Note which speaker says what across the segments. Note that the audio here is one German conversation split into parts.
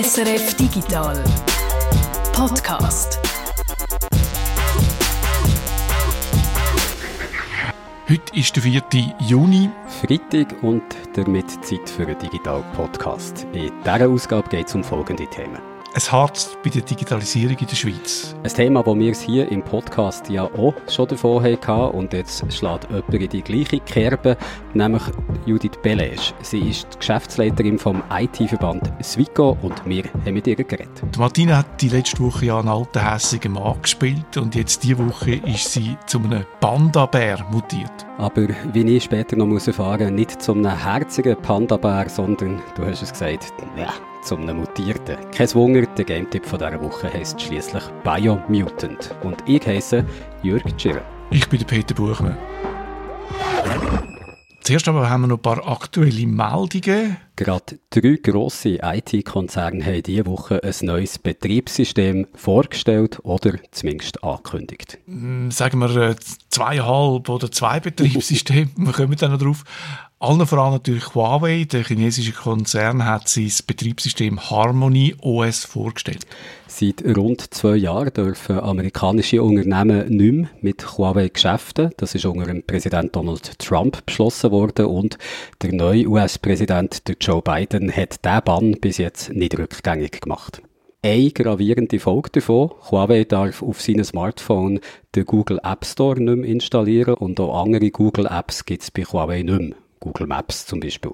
Speaker 1: SRF Digital Podcast.
Speaker 2: Heute ist der 4. Juni.
Speaker 3: Freitag und damit Zeit für einen Digital Podcast. In dieser Ausgabe geht es um folgende Themen
Speaker 2: es harzt bei der Digitalisierung in der Schweiz.
Speaker 3: Ein Thema, das wir hier im Podcast ja auch schon davon hatten und jetzt schlägt jemand in die gleiche Kerbe, nämlich Judith Belesch. Sie ist die Geschäftsleiterin vom IT-Verband Swico und wir haben mit ihr geredet.
Speaker 2: Die Martina hat die letzte Woche ja einen alten, hässigen Mann gespielt und jetzt diese Woche ist sie zu einem Panda-Bär mutiert.
Speaker 3: Aber wie ich später noch erfahren muss, nicht zu einem herzigen Panda-Bär, sondern, du hast es gesagt, ja, zum einem Mutierten. Kein Wunder, der Game-Tipp dieser Woche heisst schließlich Biomutant. Und ich heiße Jürg Tschirr.
Speaker 2: Ich bin der Peter Buchmann. Zuerst aber haben wir noch ein paar aktuelle Meldungen.
Speaker 3: Gerade drei grosse IT-Konzerne haben diese Woche ein neues Betriebssystem vorgestellt oder zumindest angekündigt.
Speaker 2: Mm, sagen wir äh, zweieinhalb oder zwei Betriebssysteme, wir kommen dann noch drauf. Allen voran natürlich Huawei, der chinesische Konzern, hat sein Betriebssystem Harmony OS vorgestellt.
Speaker 3: Seit rund zwei Jahren dürfen amerikanische Unternehmen nicht mehr mit Huawei geschäften. Das ist unter dem Präsident Donald Trump beschlossen worden und der neue US-Präsident Joe Biden hat diesen Bann bis jetzt nicht rückgängig gemacht. Eine gravierende Folge davon, Huawei darf auf seinem Smartphone den Google App Store nicht mehr installieren und auch andere Google Apps gibt es bei Huawei nicht mehr. Google Maps zum Beispiel.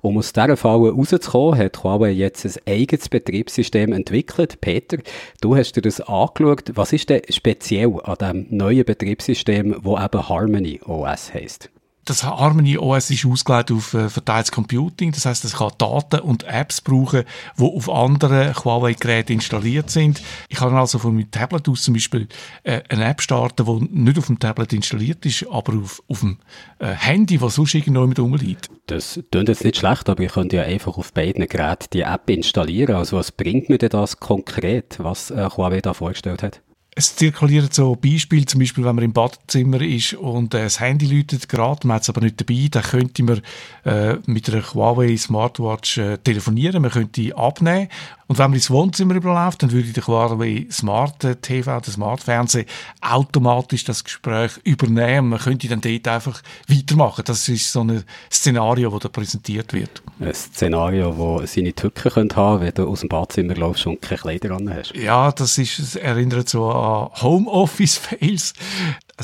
Speaker 3: Um aus dieser Falle rauszukommen, hat Huawei jetzt ein eigenes Betriebssystem entwickelt. Peter, du hast dir das angeschaut. Was ist denn speziell an diesem neuen Betriebssystem, wo eben Harmony OS heisst?
Speaker 2: Das Harmony OS ist ausgelegt auf äh, verteiltes Computing. Das heißt, es kann Daten und Apps brauchen, die auf anderen Huawei-Geräten installiert sind. Ich kann also von meinem Tablet aus zum Beispiel äh, eine App starten, die nicht auf dem Tablet installiert ist, aber auf, auf dem äh, Handy, das sonst irgendwo mit rumliegt.
Speaker 3: Das klingt jetzt nicht schlecht, aber ich könnte ja einfach auf beiden Geräten die App installieren. Also was bringt mir denn das konkret, was äh, Huawei da vorgestellt hat?
Speaker 2: Es zirkulieren so Beispiele, zum Beispiel, wenn man im Badezimmer ist und äh, das Handy läutet gerade, man hat es aber nicht dabei, dann könnte man äh, mit einer Huawei Smartwatch äh, telefonieren, man könnte abnehmen und wenn man ins Wohnzimmer überläuft, dann würde der Huawei Smart TV, der Smart Fernsehen, automatisch das Gespräch übernehmen. Man könnte dann dort einfach weitermachen. Das ist so ein Szenario, das da präsentiert wird.
Speaker 3: Ein Szenario, das seine Tücken könnte haben, wenn du aus dem Badzimmer läufst und keine Kleider an hast.
Speaker 2: Ja, das ist, das erinnert so an Homeoffice-Fails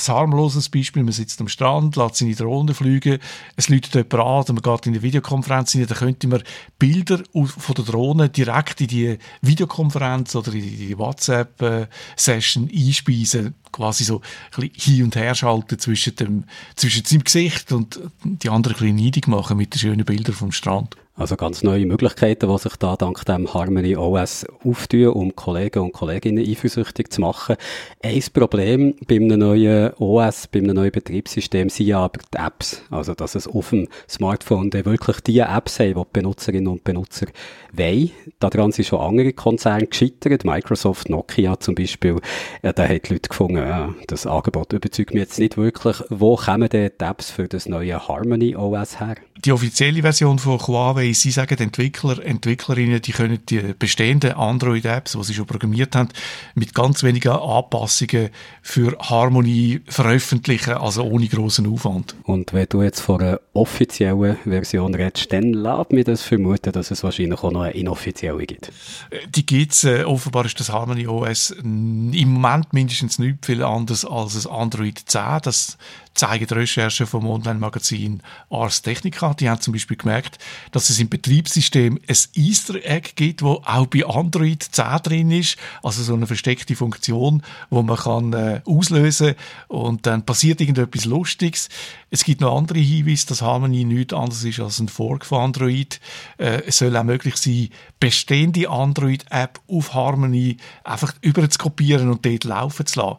Speaker 2: ein harmloses Beispiel, man sitzt am Strand, lässt seine Drohne fliegen, es läutet jemand an, oder man geht in eine Videokonferenz rein, dann könnte man Bilder von der Drohne direkt in die Videokonferenz oder in die WhatsApp-Session einspeisen, quasi so ein hin und her schalten zwischen, dem, zwischen seinem Gesicht und die anderen ein bisschen neidig machen mit den schönen Bildern vom Strand.
Speaker 3: Also ganz neue Möglichkeiten, die sich da dank dem Harmony OS auftun, um Kollegen und Kolleginnen eifersüchtig zu machen. Ein Problem bei einem neuen OS, bei einem neuen Betriebssystem sind ja aber die Apps. Also, dass es auf dem Smartphone wirklich die Apps haben, die, die Benutzerinnen und Benutzer wollen. Daran sind schon andere Konzerne gescheitert. Microsoft, Nokia zum Beispiel. Ja, da haben die Leute gefunden, ja, das Angebot überzeugt mich jetzt nicht wirklich. Wo kommen denn die Apps für das neue Harmony OS her?
Speaker 2: Die offizielle Version von Huawei, sie sagen Entwickler, Entwicklerinnen, die können die bestehenden Android-Apps, die sie schon programmiert haben, mit ganz wenigen Anpassungen für Harmony veröffentlichen, also ohne großen Aufwand.
Speaker 3: Und wenn du jetzt von einer offiziellen Version redest, dann lässt mir das vermuten, dass es wahrscheinlich auch noch eine inoffizielle gibt.
Speaker 2: Die gibt es. Äh, offenbar ist das Harmony OS im Moment mindestens nicht viel anders als das Android 10. Das zeigen die Recherchen vom Online-Magazin Ars Technica. Die haben zum Beispiel gemerkt, dass es im Betriebssystem ein Easter Egg gibt, wo auch bei Android 10 drin ist. Also so eine versteckte Funktion, wo man kann äh, auslösen und dann passiert irgendetwas Lustiges. Es gibt noch andere Hinweise, dass Harmony nichts anderes ist als ein Fork von Android. Äh, es soll auch möglich sein, bestehende Android-App auf Harmony einfach über zu kopieren und dort laufen zu lassen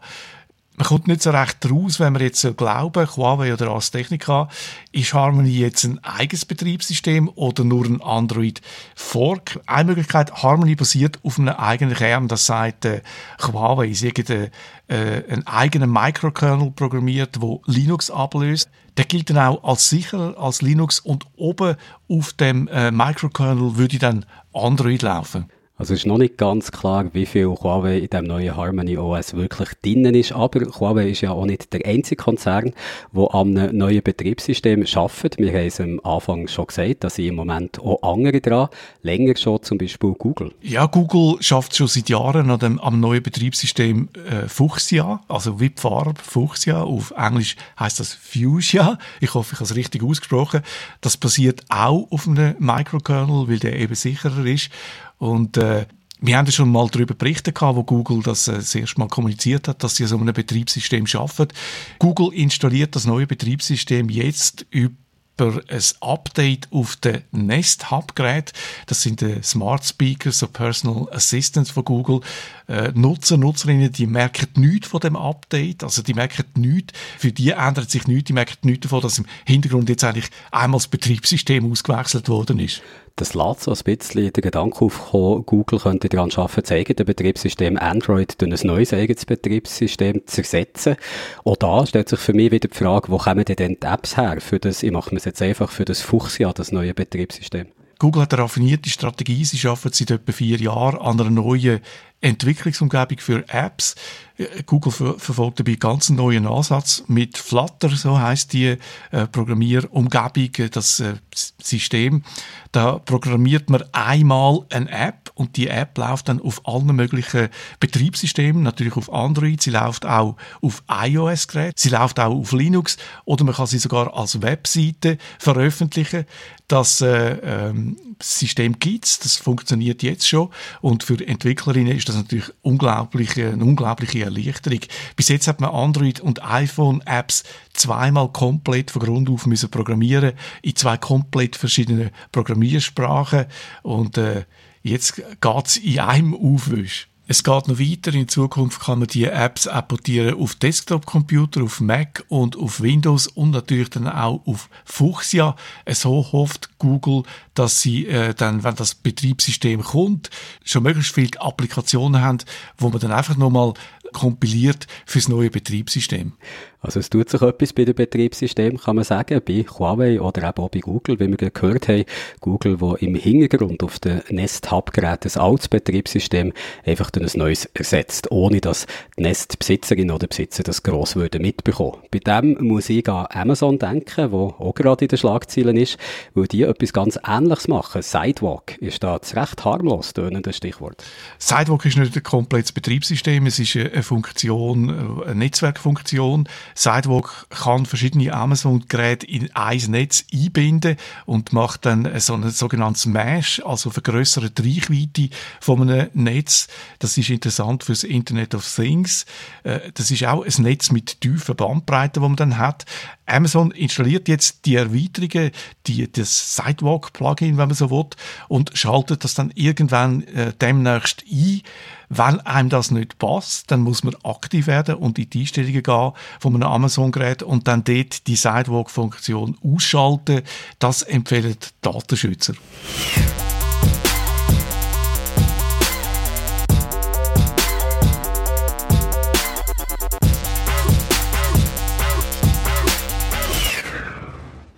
Speaker 2: man kommt nicht so recht raus, wenn man jetzt so glauben, Huawei oder Ars Technica, ist Harmony jetzt ein eigenes Betriebssystem oder nur ein Android Fork? Eine Möglichkeit, Harmony basiert auf einem eigenen Kern, das sagt äh, Huawei, sie haben äh, einen eigenen Microkernel programmiert, wo Linux ablöst. Der gilt dann auch als sicher als Linux und oben auf dem äh, Microkernel würde dann Android laufen.
Speaker 3: Also ist noch nicht ganz klar, wie viel Huawei in dem neuen Harmony OS wirklich drinnen ist, aber Huawei ist ja auch nicht der einzige Konzern, der einem neuen Betriebssystem arbeitet. Wir haben es am Anfang schon gesagt, dass sie im Moment auch andere dran, länger schon zum Beispiel Google.
Speaker 2: Ja, Google schafft schon seit Jahren an dem, am neuen Betriebssystem äh, Fuchsia, also wie die Farbe Fuchsia, auf Englisch heißt das Fuchsia. Ich hoffe, ich habe es richtig ausgesprochen. Das basiert auch auf einem Microkernel, weil der eben sicherer ist. Und äh, wir haben ja schon mal darüber berichtet, wo Google das äh, das erste Mal kommuniziert hat, dass sie so einem Betriebssystem schaffen. Google installiert das neue Betriebssystem jetzt über ein Update auf den Nest Hub Gerät. Das sind die Smart Speakers, so Personal Assistants von Google. Äh, Nutzer, Nutzerinnen, die merken nichts von dem Update. Also die merken nichts. Für die ändert sich nichts. Die merken nichts davon, dass im Hintergrund jetzt eigentlich einmal das Betriebssystem ausgewechselt worden ist
Speaker 3: das lässt so ein bisschen den Gedanken aufkommen, Google könnte daran arbeiten, das eigene Betriebssystem Android durch ein neues eigenes Betriebssystem zu ersetzen. Auch da stellt sich für mich wieder die Frage, wo kommen denn die Apps her für das, ich mache mir jetzt einfach für das Fuchsia, das neue Betriebssystem?
Speaker 2: Google hat eine raffinierte Strategie. Sie arbeiten seit etwa vier Jahren an einer neuen Entwicklungsumgebung für Apps. Google ver verfolgt dabei ganz einen neuen Ansatz mit Flutter, so heißt die äh, Programmierumgebung, äh, das äh, System. Da programmiert man einmal eine App und die App läuft dann auf allen möglichen Betriebssystemen, natürlich auf Android, sie läuft auch auf iOS-Geräten, sie läuft auch auf Linux oder man kann sie sogar als Webseite veröffentlichen. Das äh, ähm, System gibt's, das funktioniert jetzt schon und für Entwicklerinnen ist das natürlich unglaublich, eine unglaubliche Erleichterung. Bis jetzt hat man Android- und iPhone-Apps zweimal komplett von Grund auf müssen programmieren in zwei komplett verschiedenen Programmiersprachen und äh, jetzt geht's in einem Aufwisch. Es geht noch weiter. In Zukunft kann man die Apps apportieren auf Desktop-Computer, auf Mac und auf Windows und natürlich dann auch auf Fuchsia. So hofft Google, dass sie äh, dann, wenn das Betriebssystem kommt, schon möglichst viele Applikationen haben, wo man dann einfach nochmal kompiliert fürs neue Betriebssystem.
Speaker 3: Also es tut sich etwas bei dem Betriebssystem, kann man sagen, bei Huawei oder eben auch bei Google, wie wir gehört haben. Google, wo im Hintergrund auf den Nest Hub Gerät ein altes Betriebssystem einfach durch ein neues ersetzt, ohne dass die Nest-Besitzerin oder Besitzer das gross würde mitbekommen. Bei dem muss ich an Amazon denken, wo auch gerade in den Schlagzeilen ist, weil die etwas ganz Ähnliches machen. Sidewalk ist da das recht harmlos tönende Stichwort.
Speaker 2: Sidewalk ist nicht ein komplettes Betriebssystem, es ist eine Funktion, eine Netzwerkfunktion, Sidewalk kann verschiedene Amazon-Geräte in ein Netz einbinden und macht dann so ein sogenanntes Mesh, also vergrößerte Reichweite von einem Netz. Das ist interessant fürs Internet of Things. Äh, das ist auch ein Netz mit tiefen Bandbreiten, wo man dann hat. Amazon installiert jetzt die Erweiterungen, die, das Sidewalk-Plugin, wenn man so will, und schaltet das dann irgendwann äh, demnächst ein. Wenn einem das nicht passt, dann muss man aktiv werden und in die Einstellungen gehen von einem Amazon-Gerät und dann dort die Sidewalk-Funktion ausschalten. Das empfehlen Datenschützer.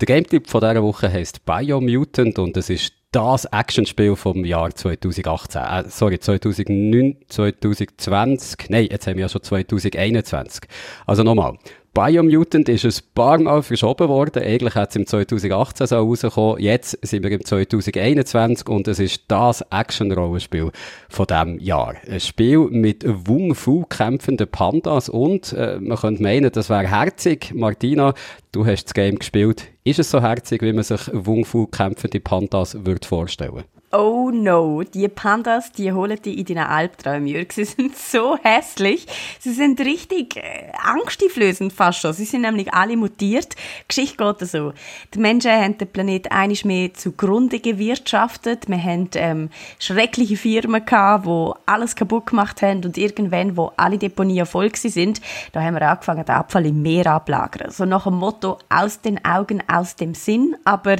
Speaker 3: Der Game-Tipp dieser Woche heisst Biomutant und es ist das Actionspiel vom Jahr 2018. Äh, sorry, 2009, 2020. Nein, jetzt haben wir ja schon 2021. Also nochmal. Biomutant ist ein paar Mal verschoben worden. Eigentlich hat es im 2018 so rausgekommen. Jetzt sind wir im 2021 und es ist das Action-Rollenspiel von diesem Jahr. Ein Spiel mit Wung Fu kämpfenden Pandas und äh, man könnte meinen, das wäre herzig. Martina, du hast das Game gespielt. Ist es so herzig, wie man sich Wung Fu kämpfende Pandas würde vorstellen?
Speaker 4: Oh no, die Pandas, die holen die in deinen Albträumen, Jörg. Sie sind so hässlich. Sie sind richtig äh, angsteinflößend fast schon. Sie sind nämlich alle mutiert. Geschichte geht so. Die Menschen haben den Planet einiges mehr zugrunde gewirtschaftet. Wir haben ähm, schreckliche Firmen gehabt, die alles kaputt gemacht haben und irgendwann, wo alle Deponien voll sind, da haben wir angefangen, den Abfall im Meer ablagern. So nach dem Motto, aus den Augen, aus dem Sinn. Aber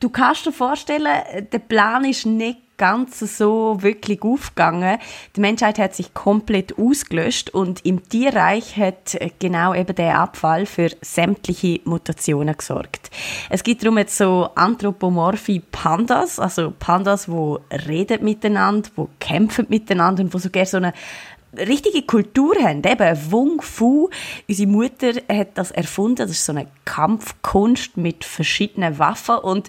Speaker 4: Du kannst dir vorstellen, der Plan ist nicht ganz so wirklich aufgegangen. Die Menschheit hat sich komplett ausgelöscht und im Tierreich hat genau eben der Abfall für sämtliche Mutationen gesorgt. Es gibt darum jetzt so anthropomorphe Pandas, also Pandas, wo reden miteinander, wo kämpfen miteinander und wo sogar so eine richtige Kultur haben. Eben Wung Fu. Unsere Mutter hat das erfunden. Das ist so eine Kampfkunst mit verschiedenen Waffen. Und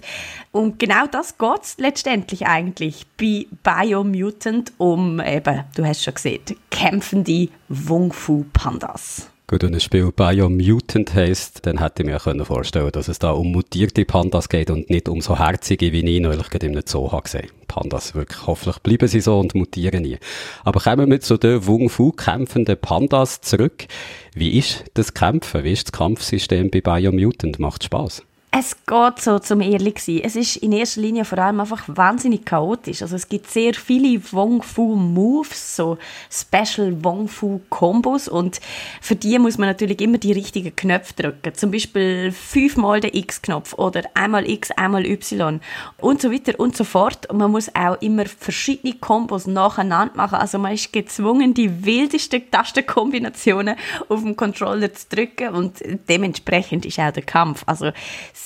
Speaker 4: um genau das geht es letztendlich eigentlich bei Biomutant um eben, du hast schon gesehen, kämpfende Wung Fu Pandas.
Speaker 3: Gut, wenn ein Spiel Biomutant heisst, dann hätte ich mir können vorstellen dass es da um mutierte Pandas geht und nicht um so herzige, wie ich neulich gerade im Zoo habe gesehen. Pandas wirklich, hoffentlich bleiben sie so und mutieren nie. Aber kommen wir zu den Wung Fu kämpfenden Pandas zurück. Wie ist das Kämpfen? Wie ist das Kampfsystem bei Biomutant? Macht Spaß?
Speaker 4: Es geht so, zum ehrlich sein. Es ist in erster Linie vor allem einfach wahnsinnig chaotisch. Also es gibt sehr viele Wong Fu Moves, so Special Wong Fu Kombos und für die muss man natürlich immer die richtigen Knöpfe drücken. Zum Beispiel fünfmal den X-Knopf oder einmal X, einmal Y und so weiter und so fort. Und man muss auch immer verschiedene Kombos nacheinander machen. Also man ist gezwungen, die wildesten Tastenkombinationen auf dem Controller zu drücken und dementsprechend ist auch der Kampf. Also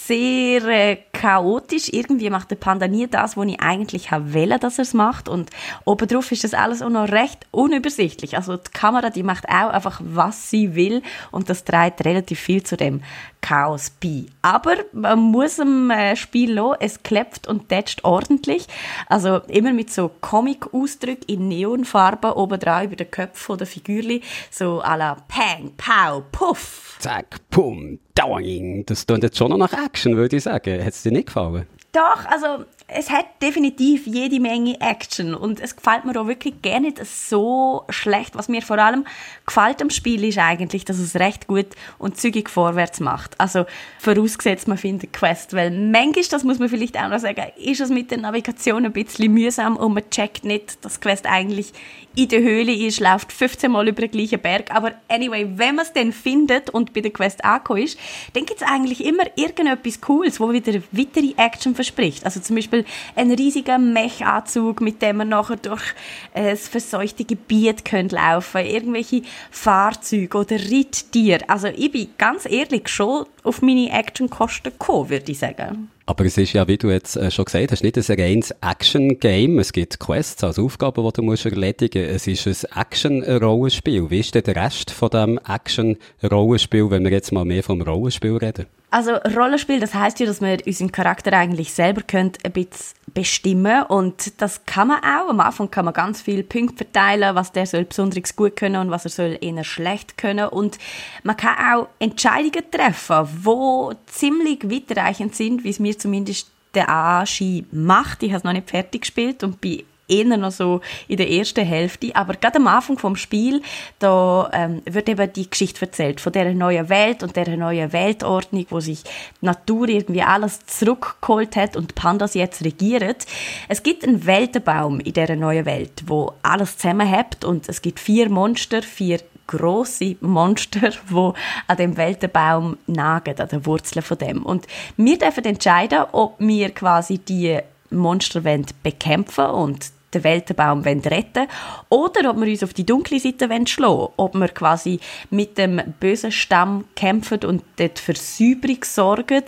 Speaker 4: sehr äh, chaotisch. Irgendwie macht der Panda nie das, was ich eigentlich wähle, dass er es macht. Und obendrauf ist das alles auch noch recht unübersichtlich. Also die Kamera, die macht auch einfach, was sie will. Und das trägt relativ viel zu dem Chaos bei. Aber man muss im äh, Spiel lassen, es klebt und tätscht ordentlich. Also immer mit so Comic-Ausdrücken in Neonfarben oben drauf über den Köpfen der Figürli. So à la Pang, Pow, Puff.
Speaker 3: Zack, Pum, Doing. Das klingt jetzt schon noch nach Action, würde ich sagen. Hat es dir nicht gefallen?
Speaker 4: Doch, also es hat definitiv jede Menge Action und es gefällt mir auch wirklich gerne nicht so schlecht. Was mir vor allem gefällt am Spiel ist eigentlich, dass es recht gut und zügig vorwärts macht. Also vorausgesetzt, man findet Quest, weil manchmal, das muss man vielleicht auch noch sagen, ist es mit der Navigation ein bisschen mühsam und man checkt nicht, dass Quest eigentlich in der Höhle ist, läuft 15 Mal über den gleichen Berg. Aber anyway, wenn man es dann findet und bei der Quest angekommen ist, dann gibt es eigentlich immer irgendetwas Cooles, wo wieder weitere Action verspricht. Also zum Beispiel ein riesiger Mechanzug, mit dem man nachher durch äh, das verseuchte Gebiet könnt laufen irgendwelche Fahrzeuge oder Ritttiere. Also ich bin ganz ehrlich schon auf meine Actionkosten gekommen, würde ich sagen.
Speaker 3: Aber es ist ja, wie du jetzt äh, schon gesagt hast, nicht ein reines Action-Game. Es gibt Quests, also Aufgaben, die du musst erledigen musst. Es ist ein Action-Rollenspiel. Wie ist denn der Rest von diesem Action-Rollenspiel, wenn wir jetzt mal mehr vom Rollenspiel reden?
Speaker 4: Also Rollenspiel, das heißt ja, dass wir unseren Charakter eigentlich selber könnt ein bisschen bestimmen und das kann man auch. Am Anfang kann man ganz viele Punkte verteilen, was der soll besonders gut können und was er soll eher schlecht können und man kann auch Entscheidungen treffen, wo ziemlich weitreichend sind, wie es mir zumindest der Anschein macht. Ich habe es noch nicht fertig gespielt und bin eher noch so in der ersten Hälfte. Aber gerade am Anfang vom Spiel, da ähm, wird eben die Geschichte erzählt von der neuen Welt und der neuen Weltordnung, wo sich die Natur irgendwie alles zurückgeholt hat und Pandas jetzt regieren. Es gibt einen Weltenbaum in der neuen Welt, wo alles zusammenhält und es gibt vier Monster, vier große Monster, wo an dem Weltenbaum nagen, an den Wurzeln von dem. Und wir dürfen entscheiden, ob wir quasi die Monster bekämpfen und den Weltenbaum retten oder ob wir uns auf die dunkle Seite schlagen wollen. Ob wir quasi mit dem bösen Stamm kämpfen und dort für Säuberung sorgen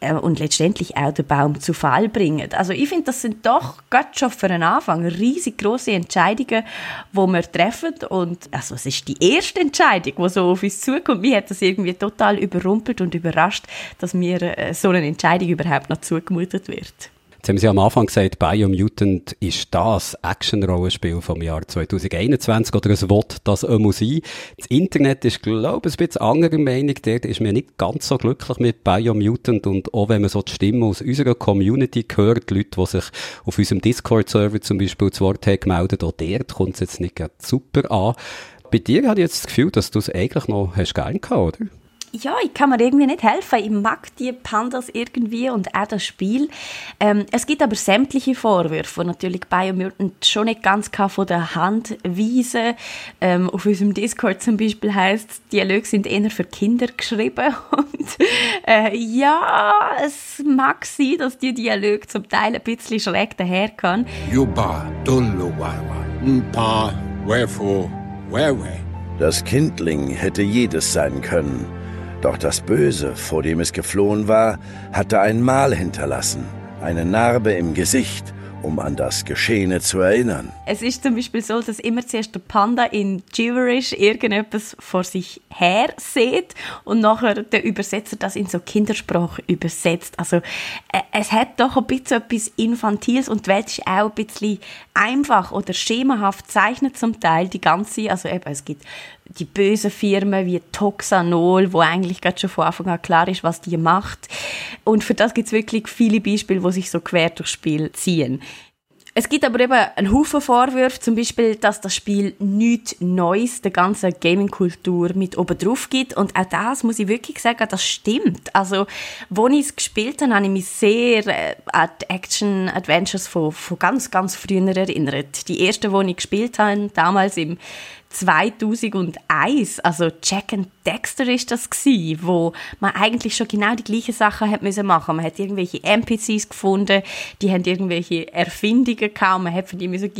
Speaker 4: äh, und letztendlich auch den Baum zu Fall bringen. Also ich finde, das sind doch gerade schon für den Anfang riesig große Entscheidungen, die wir treffen und also es ist die erste Entscheidung, die so auf uns zukommt. Mir hat das irgendwie total überrumpelt und überrascht, dass mir äh, so eine Entscheidung überhaupt noch zugemutet wird.
Speaker 3: Jetzt haben Sie am Anfang gesagt, Biomutant ist das Action-Rollenspiel vom Jahr 2021 oder es wird das einmal sein. Das Internet ist, glaube ich, ein bisschen anderer Meinung. Dort ist mir nicht ganz so glücklich mit Biomutant und auch wenn man so die Stimme aus unserer Community hört, die Leute, die sich auf unserem Discord-Server zum Beispiel zu Wort haben gemeldet, auch dort kommt es jetzt nicht super an. Bei dir habe ich jetzt das Gefühl, dass du es eigentlich noch hast gern gehabt, oder?
Speaker 4: Ja, ich kann mir irgendwie nicht helfen. Ich mag die Pandas irgendwie und auch das Spiel. Ähm, es gibt aber sämtliche Vorwürfe, die natürlich Biomutant schon nicht ganz von der Hand weisen. Ähm, auf unserem Discord zum Beispiel heißt Dialoge sind eher für Kinder geschrieben. Und äh, ja, es mag sein, dass die Dialoge zum Teil ein bisschen schräg daherkommen.
Speaker 5: Yuba, Dulluwawa, Mpa, Wherefore, Whereway.
Speaker 6: Das Kindling hätte jedes sein können. Doch das Böse, vor dem es geflohen war, hatte ein Mal hinterlassen, eine Narbe im Gesicht um an das Geschehene zu erinnern.
Speaker 4: Es ist zum Beispiel so, dass immer zuerst der Panda in Gibberish irgendetwas vor sich her sieht und nachher der Übersetzer das in so Kindersprache übersetzt. Also äh, es hat doch ein bisschen etwas Infantiles und die Welt ist auch ein bisschen einfach oder schemahaft zeichnet zum Teil die ganze, also eben, es gibt die bösen Firmen wie Toxanol, wo eigentlich gerade schon von Anfang an klar ist, was die macht. Und für das gibt es wirklich viele Beispiele, wo sich so quer durchs Spiel ziehen. Es gibt aber eben einen Haufen Vorwürfe, zum Beispiel, dass das Spiel nichts Neues der ganzen Gaming-Kultur mit oben drauf gibt. Und auch das muss ich wirklich sagen, das stimmt. Also, wo ich es gespielt habe, habe ich mich sehr äh, an die Action-Adventures von, von ganz, ganz früher erinnert. Die erste, die ich gespielt habe, damals im 2001, also Jack and Dexter ist das gewesen, wo man eigentlich schon genau die gleichen Sachen hat müssen machen. Man hat irgendwelche NPCs gefunden, die haben irgendwelche Erfindungen gehabt, man hat für die müssen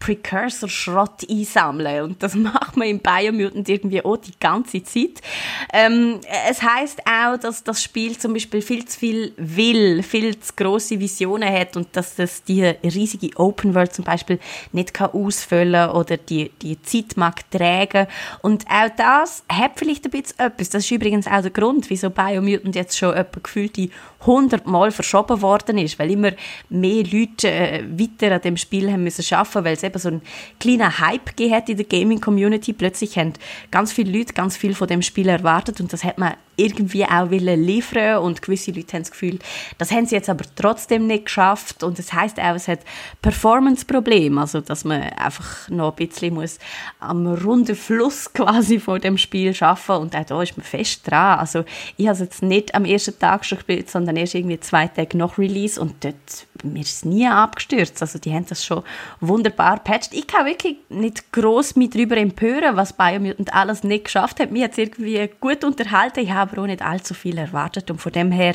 Speaker 4: Precursor-Schrott einsammeln und das macht man im Biomutant irgendwie auch die ganze Zeit. Ähm, es heißt auch, dass das Spiel zum Beispiel viel zu viel will, viel zu große Visionen hat und dass das die riesige Open World zum Beispiel nicht kann ausfüllen oder die die Zeit mag tragen und auch das hat vielleicht ein bisschen etwas. Das ist übrigens auch der Grund, wieso Biomutant jetzt schon etwa gefühlte 100 Mal verschoben worden ist, weil immer mehr Leute äh, weiter an dem Spiel haben müssen schaffen, weil es eben so einen kleinen Hype gegeben in der Gaming-Community. Plötzlich haben ganz viele Leute ganz viel von dem Spiel erwartet und das hat man irgendwie auch liefern und gewisse Leute haben das Gefühl, das haben sie jetzt aber trotzdem nicht geschafft und das heißt auch, es hat Performance-Probleme, also dass man einfach noch ein bisschen muss am runden Fluss quasi von dem Spiel schaffen und auch da ist man fest dran. Also ich habe es jetzt nicht am ersten Tag schon gespielt, sondern erst irgendwie zwei Tage nach Release und dort mir ist nie abgestürzt. Also die haben das schon wunderbar patcht. Ich kann wirklich nicht groß mit darüber empören, was Biomutant alles nicht geschafft hat. Mir hat es irgendwie gut unterhalten. Ich habe aber auch nicht allzu viel erwartet und von dem her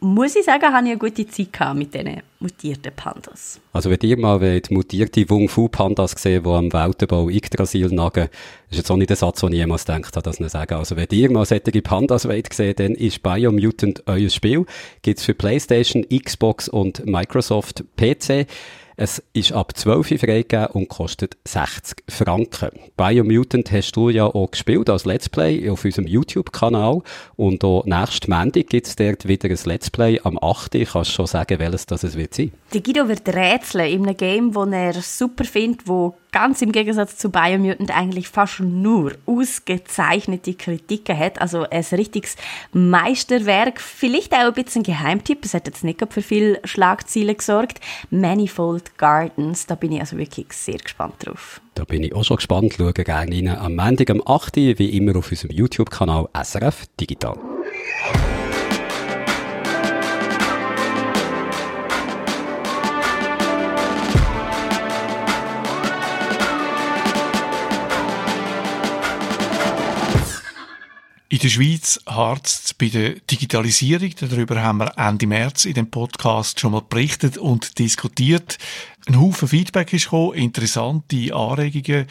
Speaker 4: muss ich sagen, habe ich eine gute Zeit gehabt mit diesen mutierten Pandas.
Speaker 3: Also wenn ihr mal wollt, mutierte Wung Fu Pandas sehen, die am Weltenbau Yggdrasil nagen, ist jetzt auch nicht der Satz, den ich jemals gedacht habe, das nicht sagen. Also wenn ihr mal solche Pandas wollt sehen, dann ist Biomutant euer Spiel. Gibt es für Playstation, Xbox und Microsoft PC. Es ist ab 12 Uhr freigegeben und kostet 60 Franken. Biomutant hast du ja auch gespielt als Let's Play auf unserem YouTube-Kanal. Und auch nächsten Montag gibt es dort wieder ein Let's Play am 8. Uhr. Kannst du schon sagen, welches das es wird sein?
Speaker 4: Der Guido wird rätseln in einem Game, das er super findet, wo ganz im Gegensatz zu Biomutant eigentlich fast nur ausgezeichnete Kritiken hat. Also ein richtiges Meisterwerk. Vielleicht auch ein bisschen Geheimtipp. Es hat jetzt nicht für viele Schlagzeilen gesorgt. Manifold Gardens. Da bin ich also wirklich sehr gespannt drauf.
Speaker 3: Da bin ich auch schon gespannt. Schauen gerne rein am Montag am 8. wie immer auf unserem YouTube-Kanal SRF Digital.
Speaker 2: In der Schweiz harzt bei der Digitalisierung. Darüber haben wir Ende März in dem Podcast schon mal berichtet und diskutiert. Ein Haufen Feedback ist gekommen, interessante Anregungen.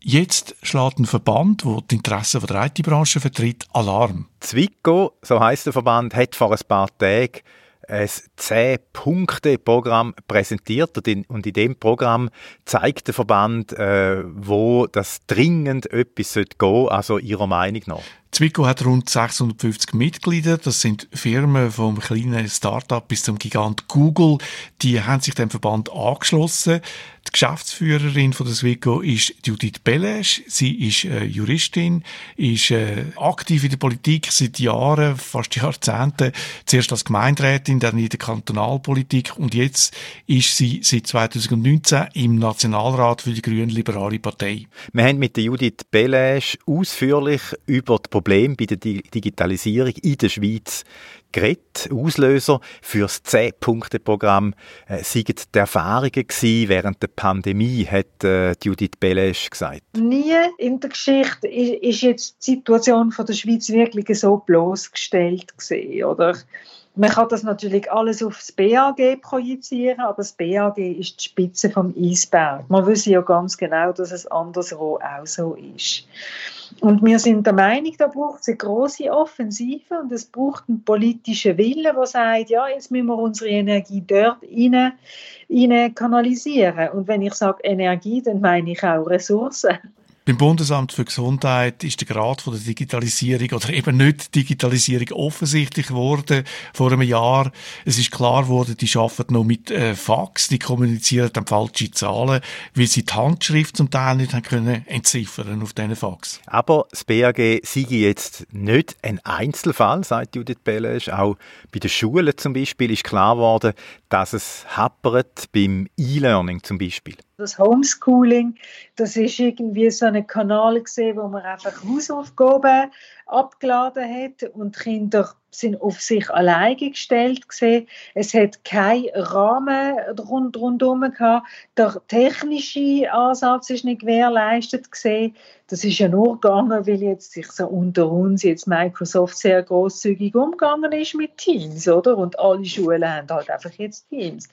Speaker 2: Jetzt schlägt ein Verband, der die Interessen der IT-Branche vertritt, Alarm.
Speaker 7: Zwico, so heisst der Verband, hat vor ein paar Tagen ein 10-Punkte-Programm präsentiert und in dem Programm zeigt der Verband, äh, wo das dringend etwas gehen sollte, also ihrer Meinung nach.
Speaker 2: Zwickau hat rund 650 Mitglieder. Das sind Firmen vom kleinen Startup bis zum Gigant Google. Die haben sich dem Verband angeschlossen. Die Geschäftsführerin von der Swico ist Judith Belesch. Sie ist äh, Juristin, ist äh, aktiv in der Politik seit Jahren, fast Jahrzehnten. Zuerst als Gemeinderätin, dann in der Kantonalpolitik und jetzt ist sie seit 2019 im Nationalrat für die Grüne Liberale Partei.
Speaker 7: Wir haben mit der Judith Belesch ausführlich über die Problem bei der Digitalisierung in der Schweiz geredet. Auslöser für das 10-Punkte-Programm äh, seien die Erfahrungen gewesen während der Pandemie, hat äh, Judith Belesch gesagt.
Speaker 8: Nie in der Geschichte ist, ist jetzt die Situation von der Schweiz wirklich so bloßgestellt gewesen, oder? Man kann das natürlich alles auf das BAG projizieren, aber das BAG ist die Spitze vom Eisberg. Man wissen ja ganz genau, dass es anderswo auch so ist. Und wir sind der Meinung, da braucht es eine große Offensive und es braucht einen politischen Willen, der sagt, ja, jetzt müssen wir unsere Energie dort rein, rein kanalisieren. Und wenn ich sage Energie, dann meine ich auch Ressourcen.
Speaker 2: Beim Bundesamt für Gesundheit ist der Grad von der Digitalisierung oder eben nicht Digitalisierung offensichtlich geworden vor einem Jahr. Es ist klar geworden, die arbeiten noch mit äh, Fax, die kommunizieren dann falsche Zahlen, weil sie die Handschrift zum Teil nicht haben können entziffern auf diesen Fax.
Speaker 7: Aber das BAG sei jetzt nicht ein Einzelfall, sagt Judith Bellesch. Auch bei den Schulen zum Beispiel ist klar geworden, dass es happert beim E-Learning zum Beispiel
Speaker 8: das Homeschooling, das ist irgendwie so ein Kanal gesehen, wo man einfach Hausaufgaben abgeladen hat und Kinder sind auf sich alleine gestellt gesehen. Es hat keinen Rahmen rund, rundherum gehabt. Der technische Ansatz ist nicht gewährleistet gesehen. Das ist ja nur gegangen, weil jetzt sich so unter uns jetzt Microsoft sehr großzügig umgegangen ist mit Teams, oder? Und alle Schulen haben halt einfach jetzt Teams.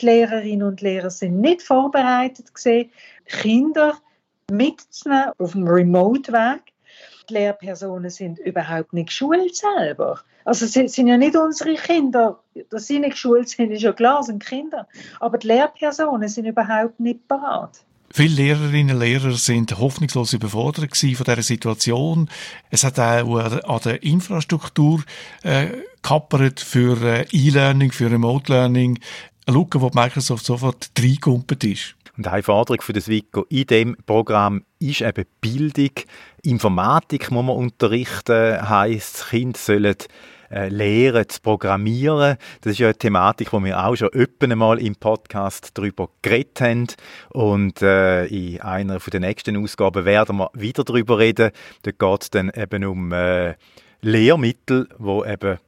Speaker 8: Die Lehrerinnen und Lehrer sind nicht vorbereitet gesehen, Kinder mitzunehmen auf dem Remote-Weg die Lehrpersonen sind überhaupt nicht geschult selber. Also es sind ja nicht unsere Kinder, dass sie nicht geschult sind, ist ja klar, sind Kinder. Aber die Lehrpersonen sind überhaupt nicht parat.
Speaker 2: Viele Lehrerinnen und Lehrer sind hoffnungslos überfordert von dieser Situation. Es hat auch an der Infrastruktur äh, kappert für äh, E-Learning, für Remote Learning. Eine Lücke, wo Microsoft sofort reingekumpelt ist.
Speaker 7: Und eine Forderung für das WICO in dem Programm ist eben Bildung. Informatik muss man unterrichten, heisst, Kinder sollen äh, lernen zu programmieren. Das ist ja eine Thematik, die wir auch schon öppen mal im Podcast darüber geredet haben. Und äh, in einer den nächsten Ausgaben werden wir wieder darüber reden. Dort geht es dann eben um äh, Lehrmittel, die eben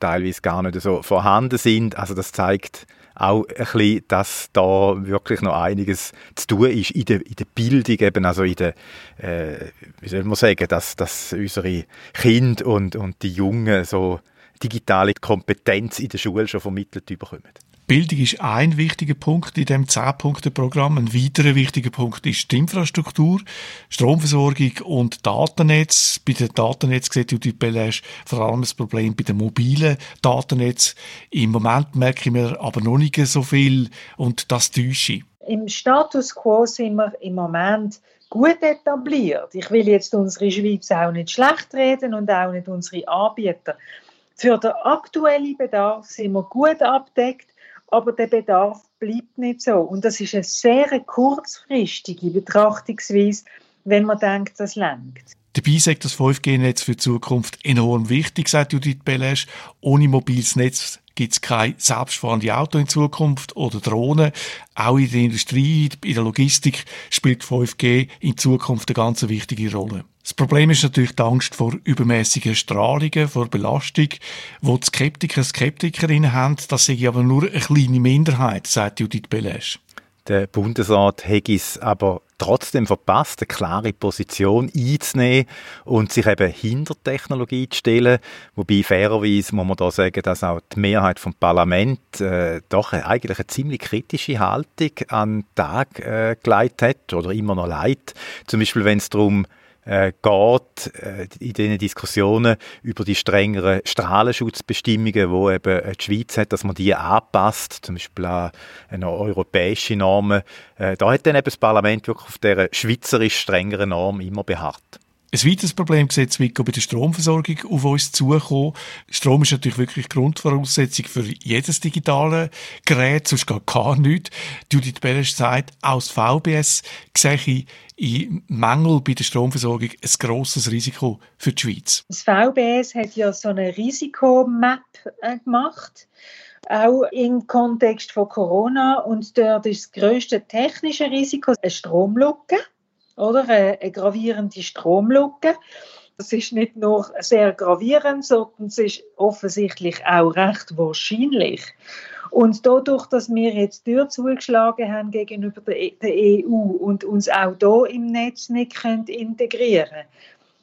Speaker 7: teilweise gar nicht so vorhanden sind. Also das zeigt auch ein bisschen, dass da wirklich noch einiges zu tun ist in der, in der Bildung, eben also in der, äh, wie soll man sagen, dass, dass unsere Kinder und, und die Jungen so digitale Kompetenz in der Schule schon vermittelt bekommen.
Speaker 2: Bildung ist ein wichtiger Punkt in dem 10-Punkte-Programm. Ein weiterer wichtiger Punkt ist die Infrastruktur, Stromversorgung und Datennetz. Bei den Datennetz sieht Belash vor allem das Problem bei den mobilen Datennetz. Im Moment merken wir aber noch nicht so viel und das täusche.
Speaker 8: Im Status quo sind wir im Moment gut etabliert. Ich will jetzt unsere Schweiz auch nicht schlecht reden und auch nicht unsere Anbieter. Für den aktuellen Bedarf sind wir gut abdeckt aber der Bedarf bleibt nicht so. Und das ist eine sehr kurzfristige Betrachtungsweise, wenn man denkt, das lenkt.
Speaker 2: Dabei sagt das 5G-Netz für die Zukunft enorm wichtig, sagt Judith Belesch. Ohne mobiles Netz gibt es kein selbstfahrende Auto in Zukunft oder Drohnen. Auch in der Industrie, in der Logistik spielt 5G in Zukunft eine ganz wichtige Rolle. Das Problem ist natürlich die Angst vor übermäßigen Strahlungen, vor Belastung, wo die Skeptiker, Skeptikerinnen haben. Das sehe ich aber nur eine kleine Minderheit, sagt Judith Belesch.
Speaker 7: Der Bundesrat es aber trotzdem verpasst, eine klare Position einzunehmen und sich eben hinter die Technologie zu stellen. Wobei fairerweise muss man da sagen, dass auch die Mehrheit vom Parlament äh, doch eigentlich eine ziemlich kritische Haltung an den Tag äh, geleitet hat oder immer noch leitet. Zum Beispiel, wenn es darum äh, geht äh, in diesen Diskussionen über die strengeren Strahlenschutzbestimmungen, wo eben äh, die Schweiz hat, dass man die anpasst, zum Beispiel an eine europäische Normen. Äh, da hat dann eben das Parlament wirklich auf dieser schweizerisch strengeren Norm immer beharrt.
Speaker 2: Ein weiteres Problem sieht Zwickau bei der Stromversorgung auf uns zukommen. Strom ist natürlich wirklich Grundvoraussetzung für jedes digitale Gerät, sonst geht gar nichts. Judith Beresch sagt, aus VBS sehe ich in Mangel bei der Stromversorgung ein grosses Risiko für die Schweiz.
Speaker 8: Das VBS hat ja so eine Risikomap äh, gemacht auch im Kontext von Corona. Und dort ist das grösste technische Risiko eine Stromlücke oder eine, gravierende Stromlücke. Das ist nicht nur sehr gravierend, sondern es ist offensichtlich auch recht wahrscheinlich. Und dadurch, dass wir jetzt Tür zugeschlagen haben gegenüber der, EU und uns auch hier im Netz nicht können integrieren können,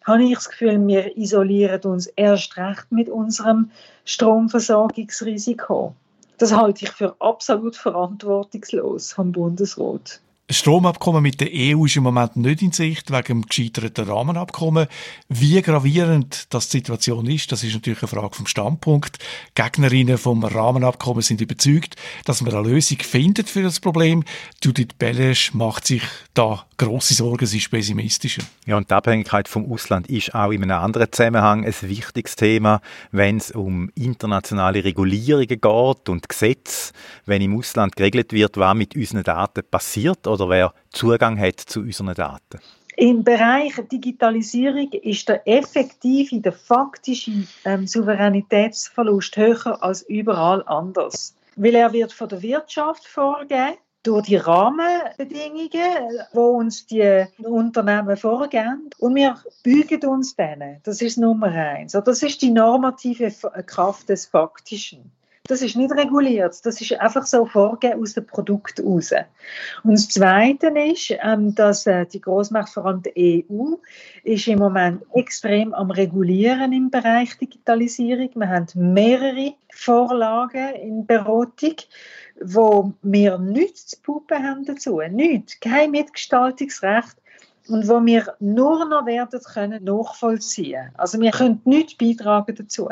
Speaker 8: habe ich das Gefühl, wir isolieren uns erst recht mit unserem Stromversorgungsrisiko. Das halte ich für absolut verantwortungslos vom Bundesrat.
Speaker 2: Ein Stromabkommen mit der EU ist im Moment nicht in Sicht, wegen dem gescheiterten Rahmenabkommen. Wie gravierend das die Situation ist, das ist natürlich eine Frage vom Standpunkt. Gegnerinnen vom Rahmenabkommen sind überzeugt, dass man eine Lösung findet für das Problem. Judith Belesch macht sich da grosse Sorgen, sie ist pessimistischer.
Speaker 7: Ja, und die Abhängigkeit vom Ausland ist auch in einem anderen Zusammenhang ein wichtiges Thema, wenn es um internationale Regulierungen geht und Gesetze, wenn im Ausland geregelt wird, was mit unseren Daten passiert oder wer Zugang hat zu unseren Daten?
Speaker 8: Im Bereich Digitalisierung ist der effektive, der faktische ähm, Souveränitätsverlust höher als überall anders. Weil er wird von der Wirtschaft vorgegeben, durch die Rahmenbedingungen, die uns die Unternehmen vorgeben. Und wir bügen uns denen. Das ist Nummer eins. Das ist die normative Kraft des Faktischen. Das ist nicht reguliert, das ist einfach so vorgegeben aus dem Produkt raus. Und das Zweite ist, ähm, dass äh, die Großmacht, vor allem die EU, ist im Moment extrem am Regulieren im Bereich Digitalisierung. Wir haben mehrere Vorlagen in Beratung, wo wir nichts zu puppen haben dazu, nichts, kein Mitgestaltungsrecht und wo wir nur noch werden können nachvollziehen. Also wir können nichts beitragen dazu.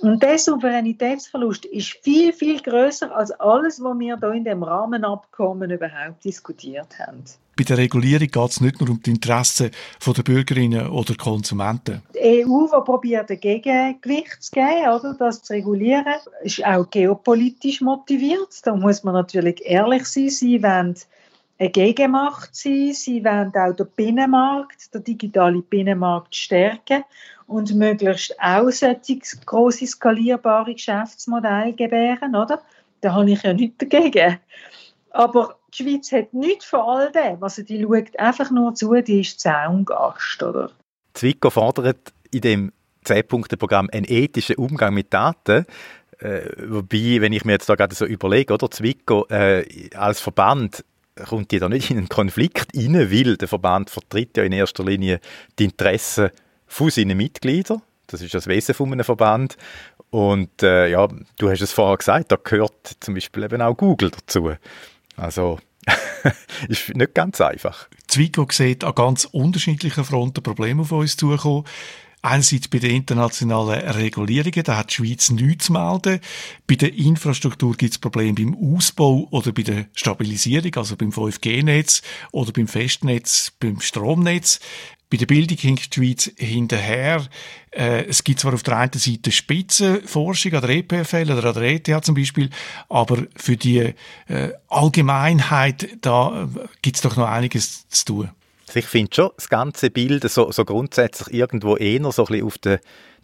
Speaker 8: Und der Souveränitätsverlust ist viel, viel größer als alles, was wir hier in dem Rahmenabkommen überhaupt diskutiert haben.
Speaker 2: Bei der Regulierung geht es nicht nur um die Interessen der Bürgerinnen oder Konsumenten.
Speaker 8: Die EU, die probiert, ein Gegengewicht zu geben, oder, das zu regulieren, ist auch geopolitisch motiviert. Da muss man natürlich ehrlich sein. Sie wollen eine Gegenmacht sein. Sie wollen auch den Binnenmarkt, den digitalen Binnenmarkt stärken und möglichst auch solche skalierbare Geschäftsmodelle gebären, oder? Da habe ich ja nichts dagegen. Aber die Schweiz hat nichts von all dem. Also die schaut einfach nur zu, die ist Zaungast, oder?
Speaker 7: Zwickau fordert in dem 10-Punkte-Programm einen ethischen Umgang mit Daten. Äh, wobei, wenn ich mir jetzt da gerade so überlege, oder Zwickau äh, als Verband kommt die da nicht in einen Konflikt rein, weil der Verband vertritt ja in erster Linie die Interessen von seinen Mitgliedern. Das ist das Wesen von einem Verband. Und äh, ja, du hast es vorher gesagt, da gehört zum Beispiel eben auch Google dazu. Also ist nicht ganz einfach.
Speaker 2: Zwickau sieht an ganz unterschiedlichen Fronten Probleme auf uns zukommen. Einerseits bei den internationalen Regulierungen, da hat die Schweiz nichts zu melden. Bei der Infrastruktur gibt es Probleme beim Ausbau oder bei der Stabilisierung, also beim 5G-Netz oder beim Festnetz, beim Stromnetz. Bei der Bildung hinkt die Schweiz hinterher. Äh, es gibt zwar auf der einen Seite Spitzenforschung an der EPFL oder an der ETH zum Beispiel, aber für die äh, Allgemeinheit, da äh, gibt es doch noch einiges zu tun.
Speaker 7: Also ich finde schon, das ganze Bild so, so grundsätzlich irgendwo eher so ein bisschen auf der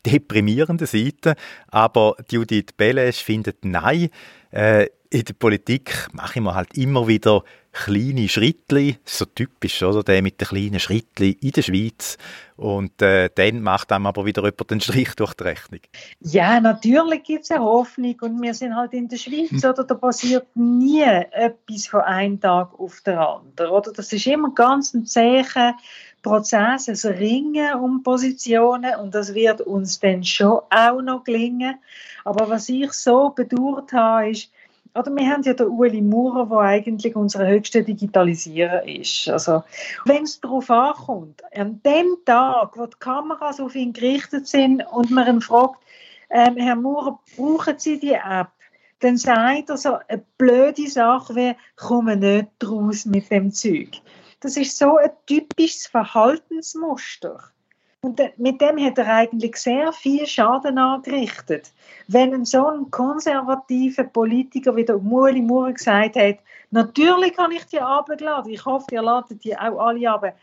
Speaker 7: deprimierenden Seite, aber Judith Belesch findet, nein, äh, in der Politik mache ich mir halt immer wieder kleine Schrittli, so typisch, oder? Der mit den kleinen Schrittli in der Schweiz. Und äh, dann macht einem aber wieder jemand den Strich durch die Rechnung.
Speaker 8: Ja, natürlich gibt es eine Hoffnung. Und wir sind halt in der Schweiz, hm. oder? Da passiert nie etwas von einem Tag auf den anderen, oder? Das ist immer ganz ein Zeichen. Prozess, ein Ringen um Positionen und das wird uns dann schon auch noch gelingen. Aber was ich so bedauert habe, ist, oder wir haben ja den Uli Maurer, der eigentlich unser höchster Digitalisierer ist. Also, wenn es darauf ankommt, an dem Tag, wo die Kameras auf ihn gerichtet sind und man ihn fragt, ähm, Herr Maurer, brauchen Sie die App? Dann sagt er so eine blöde Sache wie, komme nicht raus mit dem Zeug. Das ist so ein typisches Verhaltensmuster. Und mit dem hat er eigentlich sehr viel Schaden angerichtet. Wenn ein so ein konservativer Politiker wie der Muli Maurer gesagt hat, natürlich kann ich die abladen, ich hoffe, ihr ladet die auch alle ab.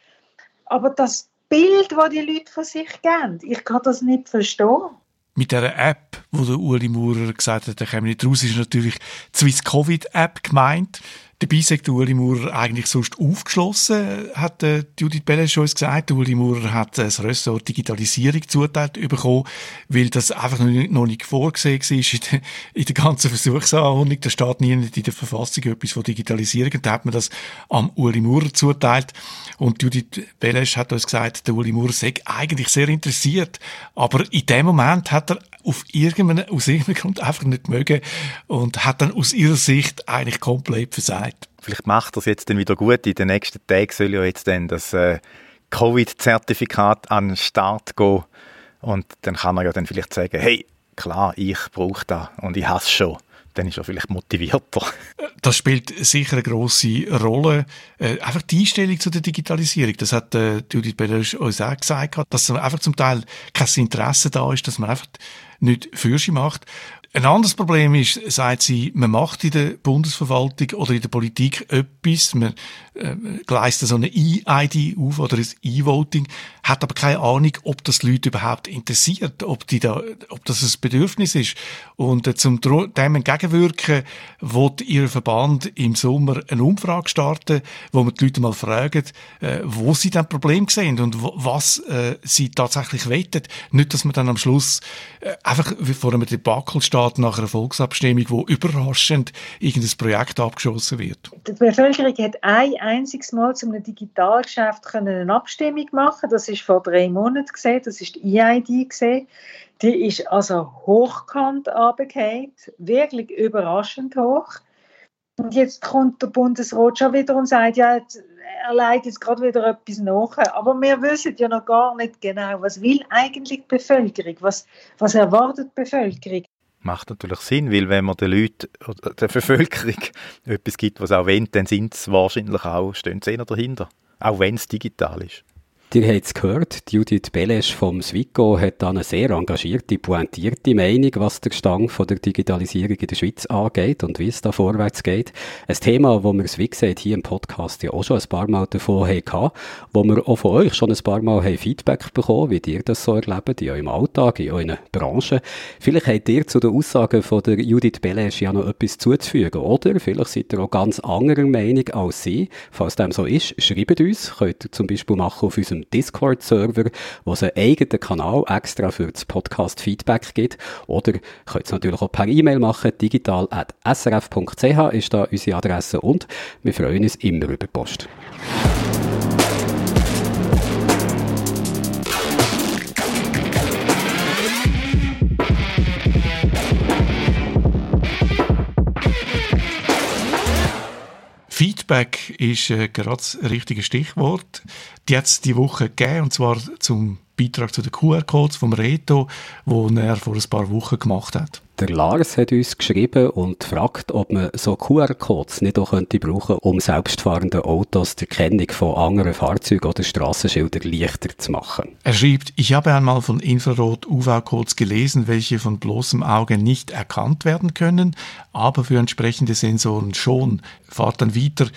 Speaker 8: Aber das Bild, das die Leute von sich geben, ich kann das nicht verstehen.
Speaker 2: Mit der App, wo der Uli Maurer gesagt hat, da kommen nicht raus, ist natürlich die Swiss Covid App gemeint. Dabei sagt Uli Maurer eigentlich sonst aufgeschlossen, hat äh, Judith Belles schon gesagt. Uli Maurer hat äh, das Ressort Digitalisierung zuteilt bekommen, weil das einfach noch nicht, vorgesehen war in der, in der ganzen Versuchsanordnung. Da steht nie in der Verfassung etwas von Digitalisierung. Da hat man das am Uli Maurer zuteilt. Und Judith Belles hat uns gesagt, der Uli Maurer sei eigentlich sehr interessiert. Aber in dem Moment hat er auf irgendeinen, aus irgendeinem Grund einfach nicht mögen und hat dann aus ihrer Sicht eigentlich komplett versagt.
Speaker 7: Vielleicht macht es jetzt dann wieder gut. In den nächsten Tagen soll ja jetzt dann das äh, Covid-Zertifikat an den Start gehen und dann kann er ja dann vielleicht sagen, hey, klar, ich brauche das und ich hasse schon dann ist er vielleicht motivierter.
Speaker 2: Das spielt sicher eine grosse Rolle. Äh, einfach die Einstellung zu der Digitalisierung, das hat äh, Judith Beller uns auch gesagt, dass einfach zum Teil kein Interesse da ist, dass man einfach nicht Fürsche macht. Ein anderes Problem ist, sagt sie, man macht in der Bundesverwaltung oder in der Politik etwas, man äh, gleist so eine E-ID auf oder ein E-Voting, hat aber keine Ahnung, ob das Leute überhaupt interessiert, ob, die da, ob das ein Bedürfnis ist. Und äh, zum dem entgegenwirken, wird Ihr Verband im Sommer eine Umfrage starten, wo man die Leute mal fragen, äh, wo sie dann Problem sehen und was äh, sie tatsächlich wettet. Nicht, dass man dann am Schluss äh, einfach vor einem Debakel steht, steht nach einer Volksabstimmung, wo überraschend irgendein Projekt abgeschossen wird.
Speaker 8: Die Bevölkerung hat ein einziges Mal zu einem Digitalgeschäft eine Abstimmung machen. Das ist vor drei Monaten gesehen. Das ist die EID gesehen. Die ist also hochkant runtergefallen, wirklich überraschend hoch. Und jetzt kommt der Bundesrat schon wieder und sagt, ja, er leitet jetzt gerade wieder etwas nach. Aber wir wissen ja noch gar nicht genau, was will eigentlich die Bevölkerung, was, was erwartet die Bevölkerung
Speaker 7: macht natürlich Sinn, weil wenn man den Leuten, der Bevölkerung etwas gibt, was auch wenn, dann sind sie wahrscheinlich auch, stehen sie dahinter. Auch wenn es digital ist.
Speaker 3: Ihr habt es gehört, Judith Belesch vom Swico hat eine sehr engagierte, pointierte Meinung, was der Stand von der Digitalisierung in der Schweiz angeht und wie es da vorwärts geht. Ein Thema, wo wir wie gesagt, hier im Podcast ja auch schon ein paar Mal davon hatten, wo wir auch von euch schon ein paar Mal Feedback bekommen, wie ihr das so erlebt, in eurem Alltag, in eurer Branche. Vielleicht habt ihr zu den Aussagen von der Judith Belesch ja noch etwas zuzufügen, oder? Vielleicht seid ihr auch ganz anderer Meinung als sie. Falls dem so ist, schreibt uns. Könnt ihr zum Beispiel machen auf unserem einem Discord-Server, wo es einen eigenen Kanal extra für das Podcast-Feedback gibt. Oder könnt es natürlich auch per E-Mail machen. digital.srf.ch ist da unsere Adresse und wir freuen uns immer über Post.
Speaker 2: Feedback ist äh, gerade das richtige Stichwort. Die hat es die Woche gegeben, und zwar zum Beitrag zu den QR-Codes vom Reto, den er vor ein paar Wochen gemacht hat.
Speaker 3: Der Lars hat uns geschrieben und fragt, ob man so QR-Codes nicht auch könnte brauchen, um selbstfahrende Autos die Erkennung von anderen Fahrzeugen oder Straßenschildern leichter zu machen.
Speaker 2: Er schreibt, ich habe einmal von Infrarot-UV-Codes gelesen, welche von bloßem Auge nicht erkannt werden können, aber für entsprechende Sensoren schon. Fahrt dann weiter,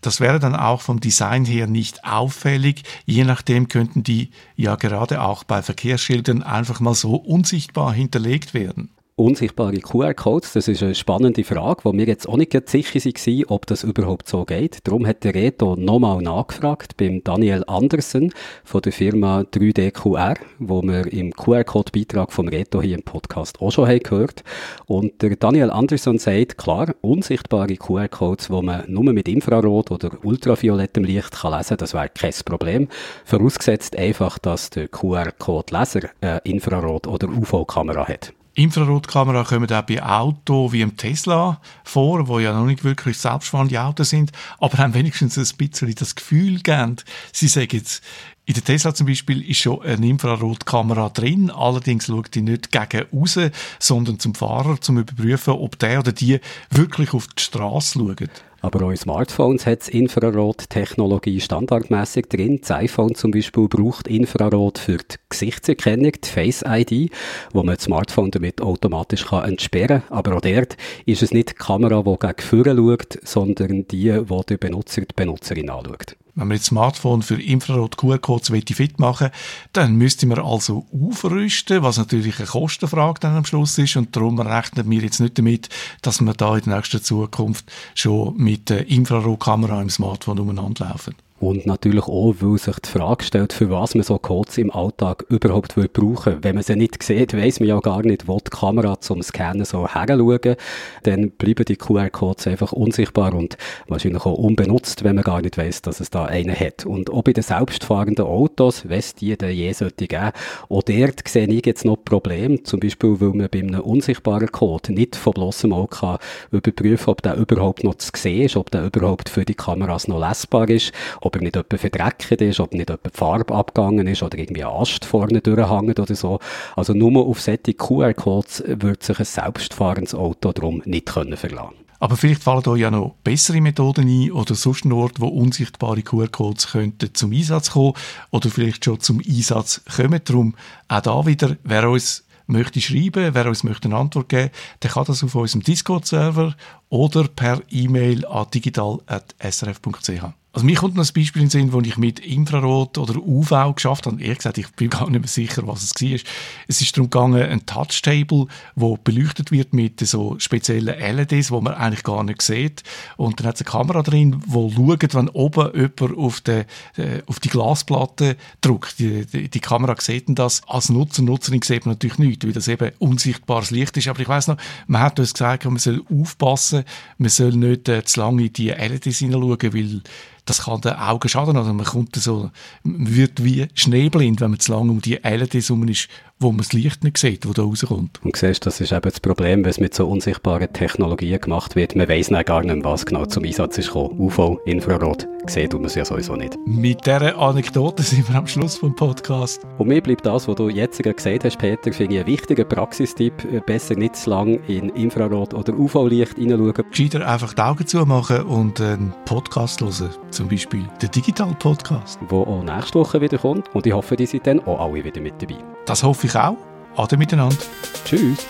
Speaker 2: das wäre dann auch vom Design her nicht auffällig. Je nachdem könnten die ja gerade auch bei Verkehrsschildern einfach mal so unsichtbar hinterlegt werden
Speaker 3: unsichtbare QR-Codes? Das ist eine spannende Frage, wo wir jetzt auch nicht sicher waren, ob das überhaupt so geht. Darum hat der Reto nochmal nachgefragt beim Daniel Andersen von der Firma 3DQR, wo wir im QR-Code-Beitrag vom Reto hier im Podcast auch schon haben gehört. Und der Daniel Andersen sagt, klar, unsichtbare QR-Codes, die man nur mit Infrarot oder ultraviolettem Licht kann lesen kann, das wäre kein Problem. Vorausgesetzt einfach, dass der QR-Code-Leser eine Infrarot- oder UV-Kamera hat.
Speaker 2: Infrarotkamera kommen auch bei Autos wie im Tesla vor, wo ja noch nicht wirklich selbstfahrende Autos sind, aber haben wenigstens ein bisschen das Gefühl geben, sie sagen jetzt, in der Tesla zum Beispiel ist schon eine Infrarotkamera drin, allerdings schaut die nicht gegen raus, sondern zum Fahrer, zum überprüfen, ob der oder die wirklich auf die Straße schaut.
Speaker 3: Aber in Smartphones hat Infrarot-Technologie standardmäßig drin. Das iPhone zum Beispiel braucht Infrarot für die Gesichtserkennung, die Face ID, wo man das Smartphone damit automatisch kann entsperren kann. Aber auch dort ist es nicht die Kamera, die gegen vorne schaut, sondern die, die der Benutzer, die Benutzerin anschaut.
Speaker 2: Wenn man jetzt Smartphone für Infrarot-QR-Codes fit machen dann müsste man also aufrüsten, was natürlich eine Kostenfrage dann am Schluss ist und darum rechnen wir jetzt nicht damit, dass wir da in der nächsten Zukunft schon mit der Infrarotkamera im Smartphone umeinander laufen.
Speaker 3: Und natürlich auch, weil sich die Frage stellt, für was man so Codes im Alltag überhaupt will brauchen Wenn man sie nicht sieht, weiss man ja gar nicht, wo die Kamera zum Scannen so heranschauen. Dann bleiben die QR-Codes einfach unsichtbar und wahrscheinlich auch unbenutzt, wenn man gar nicht weiss, dass es da einen hat. Und auch bei den selbstfahrenden Autos, wenn es die dann je sollte geben, auch dort sehe ich jetzt noch Probleme. Zum Beispiel, weil man bei einem unsichtbaren Code nicht von bloßem Auge kann überprüfen, ob der überhaupt noch zu sehen ist, ob der überhaupt für die Kameras noch lesbar ist, ob er nicht etwa verdreckt ist, ob nicht etwa die Farbe abgegangen ist oder irgendwie ein Ast vorne durchhängt oder so. Also nur auf solche QR-Codes wird sich ein selbstfahrendes Auto darum nicht können verlassen.
Speaker 2: Aber vielleicht fallen euch ja noch bessere Methoden ein oder sonst ein Ort, wo unsichtbare QR-Codes könnten zum Einsatz kommen oder vielleicht schon zum Einsatz kommen. Darum auch da wieder, wer uns möchte schreiben, wer uns möchte eine Antwort geben, der kann das auf unserem Discord-Server oder per E-Mail an digital.srf.ch. Also mir kommt noch ein Beispiel in den Sinn, wo ich mit Infrarot oder UV geschafft habe. Ehrlich gesagt, ich bin gar nicht mehr sicher, was es war. Es ist darum gegangen, ein Touchtable, wo beleuchtet wird mit so speziellen LEDs, wo man eigentlich gar nicht sieht. Und dann hat es eine Kamera drin, wo schaut, wenn oben jemand auf, die, äh, auf die Glasplatte drückt. Die, die, die Kamera sieht das. Als Nutzer, Nutzerin sieht man natürlich nichts, weil das eben unsichtbares Licht ist. Aber ich weiß noch, man hat uns gesagt, man soll aufpassen, man soll nicht äh, zu lange in die LEDs hineinschauen, weil das kann den Augen schaden. Also man kommt so, man wird wie schneeblind, wenn man zu lange um die LEDs rum ist wo man das Licht nicht sieht, wo da rauskommt.
Speaker 3: Und siehst, das ist eben das Problem, wenn es mit so unsichtbaren Technologien gemacht wird. Man weiss nicht gar nicht, was genau zum Einsatz ist gekommen. UV, Infrarot, sieht man es ja sowieso nicht.
Speaker 2: Mit dieser Anekdote sind wir am Schluss vom Podcast.
Speaker 3: Und mir bleibt das, was du jetzt gerade gesagt hast, Peter, finde ich ein wichtiger Praxistipp. Besser nicht zu lange in Infrarot- oder UV-Licht hineinschauen.
Speaker 2: Gescheiter einfach die Augen zumachen und einen Podcast hören. Zum Beispiel den Digital-Podcast.
Speaker 3: Der auch nächste Woche wieder kommt. Und ich hoffe, die sind dann auch alle wieder mit dabei.
Speaker 2: Das hoffe ich auch. Ade miteinander.
Speaker 3: Tschüss.